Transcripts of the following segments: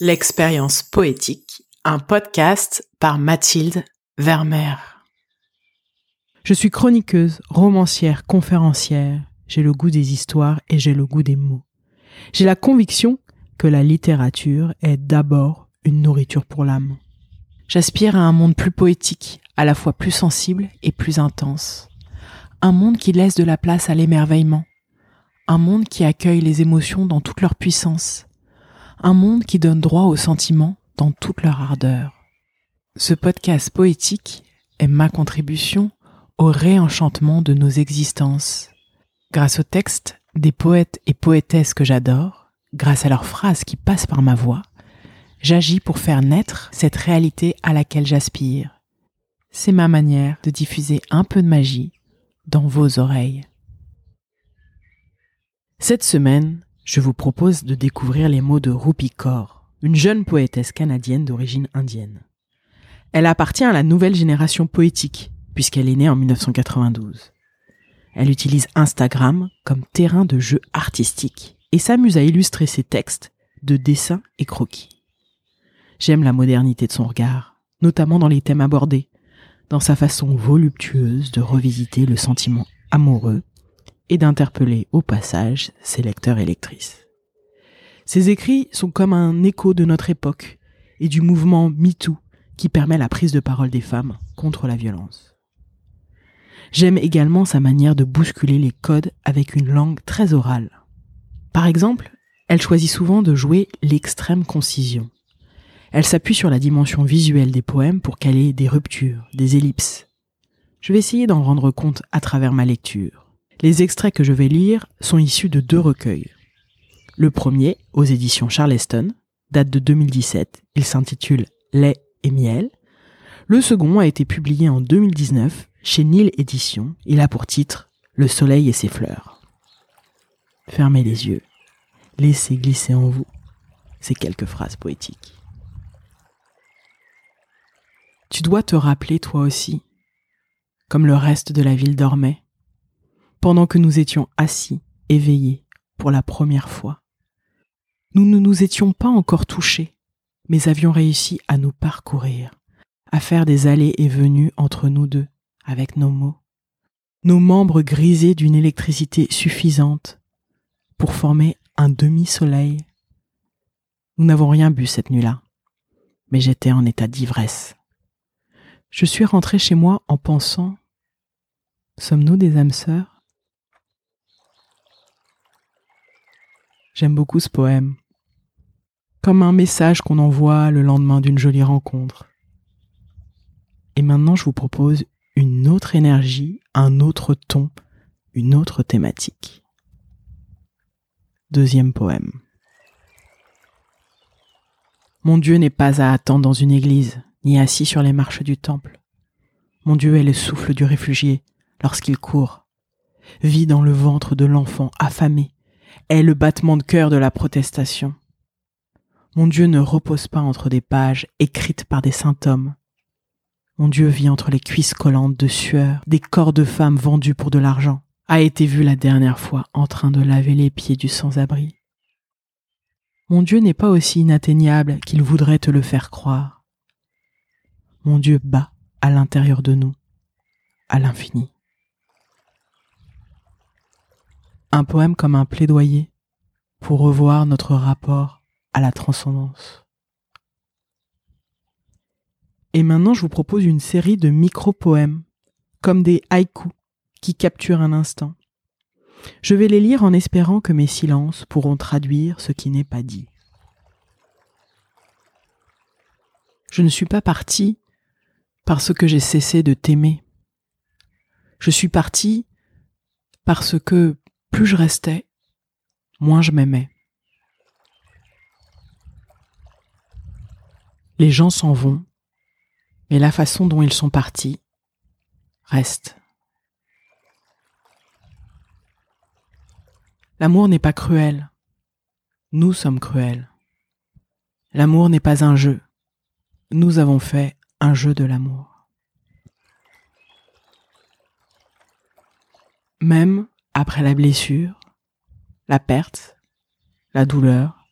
L'expérience poétique, un podcast par Mathilde Vermeer. Je suis chroniqueuse, romancière, conférencière. J'ai le goût des histoires et j'ai le goût des mots. J'ai la conviction que la littérature est d'abord une nourriture pour l'âme. J'aspire à un monde plus poétique, à la fois plus sensible et plus intense. Un monde qui laisse de la place à l'émerveillement. Un monde qui accueille les émotions dans toute leur puissance un monde qui donne droit aux sentiments dans toute leur ardeur. Ce podcast poétique est ma contribution au réenchantement de nos existences. Grâce aux textes des poètes et poétesses que j'adore, grâce à leurs phrases qui passent par ma voix, j'agis pour faire naître cette réalité à laquelle j'aspire. C'est ma manière de diffuser un peu de magie dans vos oreilles. Cette semaine, je vous propose de découvrir les mots de Rupi Kaur, une jeune poétesse canadienne d'origine indienne. Elle appartient à la nouvelle génération poétique, puisqu'elle est née en 1992. Elle utilise Instagram comme terrain de jeu artistique et s'amuse à illustrer ses textes de dessins et croquis. J'aime la modernité de son regard, notamment dans les thèmes abordés, dans sa façon voluptueuse de revisiter le sentiment amoureux et d'interpeller au passage ses lecteurs et lectrices. Ses écrits sont comme un écho de notre époque et du mouvement MeToo qui permet la prise de parole des femmes contre la violence. J'aime également sa manière de bousculer les codes avec une langue très orale. Par exemple, elle choisit souvent de jouer l'extrême concision. Elle s'appuie sur la dimension visuelle des poèmes pour caler des ruptures, des ellipses. Je vais essayer d'en rendre compte à travers ma lecture. Les extraits que je vais lire sont issus de deux recueils. Le premier, aux éditions Charleston, date de 2017. Il s'intitule Lait et miel. Le second a été publié en 2019 chez Nil Éditions. Il a pour titre Le soleil et ses fleurs. Fermez les yeux. Laissez glisser en vous ces quelques phrases poétiques. Tu dois te rappeler toi aussi, comme le reste de la ville dormait, pendant que nous étions assis, éveillés, pour la première fois. Nous ne nous étions pas encore touchés, mais avions réussi à nous parcourir, à faire des allées et venues entre nous deux, avec nos mots, nos membres grisés d'une électricité suffisante pour former un demi-soleil. Nous n'avons rien bu cette nuit-là, mais j'étais en état d'ivresse. Je suis rentré chez moi en pensant Sommes-nous des âmes sœurs? J'aime beaucoup ce poème. Comme un message qu'on envoie le lendemain d'une jolie rencontre. Et maintenant, je vous propose une autre énergie, un autre ton, une autre thématique. Deuxième poème. Mon Dieu n'est pas à attendre dans une église, ni assis sur les marches du temple. Mon Dieu est le souffle du réfugié lorsqu'il court, vit dans le ventre de l'enfant affamé, est le battement de cœur de la protestation. Mon Dieu ne repose pas entre des pages écrites par des saints hommes. Mon Dieu vit entre les cuisses collantes de sueur des corps de femmes vendus pour de l'argent, a été vu la dernière fois en train de laver les pieds du sans-abri. Mon Dieu n'est pas aussi inatteignable qu'il voudrait te le faire croire. Mon Dieu bat à l'intérieur de nous, à l'infini. Un poème comme un plaidoyer pour revoir notre rapport à la transcendance. Et maintenant, je vous propose une série de micro-poèmes, comme des haïkus, qui capturent un instant. Je vais les lire en espérant que mes silences pourront traduire ce qui n'est pas dit. Je ne suis pas parti parce que j'ai cessé de t'aimer. Je suis parti parce que plus je restais, moins je m'aimais. Les gens s'en vont, mais la façon dont ils sont partis reste. L'amour n'est pas cruel, nous sommes cruels. L'amour n'est pas un jeu, nous avons fait un jeu de l'amour. Même après la blessure, la perte, la douleur,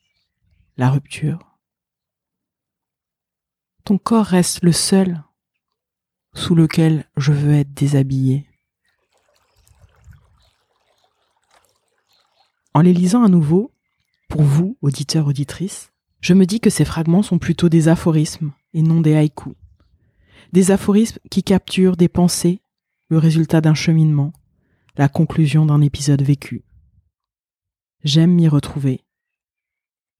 la rupture, ton corps reste le seul sous lequel je veux être déshabillé. En les lisant à nouveau, pour vous, auditeurs, auditrices, je me dis que ces fragments sont plutôt des aphorismes et non des haïkus. Des aphorismes qui capturent des pensées, le résultat d'un cheminement, la conclusion d'un épisode vécu. J'aime m'y retrouver.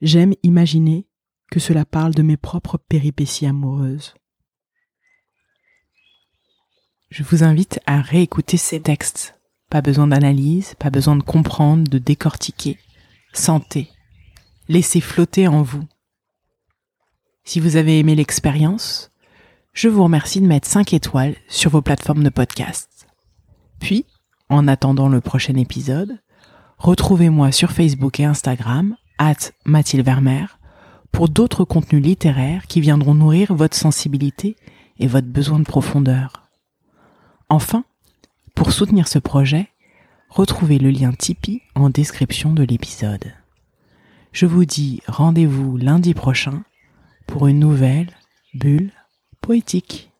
J'aime imaginer que cela parle de mes propres péripéties amoureuses. Je vous invite à réécouter ces textes. Pas besoin d'analyse, pas besoin de comprendre, de décortiquer. Sentez. Laissez flotter en vous. Si vous avez aimé l'expérience, je vous remercie de mettre 5 étoiles sur vos plateformes de podcast. Puis, en attendant le prochain épisode, retrouvez-moi sur Facebook et Instagram, at Mathilde Vermeer, pour d'autres contenus littéraires qui viendront nourrir votre sensibilité et votre besoin de profondeur. Enfin, pour soutenir ce projet, retrouvez le lien Tipeee en description de l'épisode. Je vous dis rendez-vous lundi prochain pour une nouvelle bulle poétique.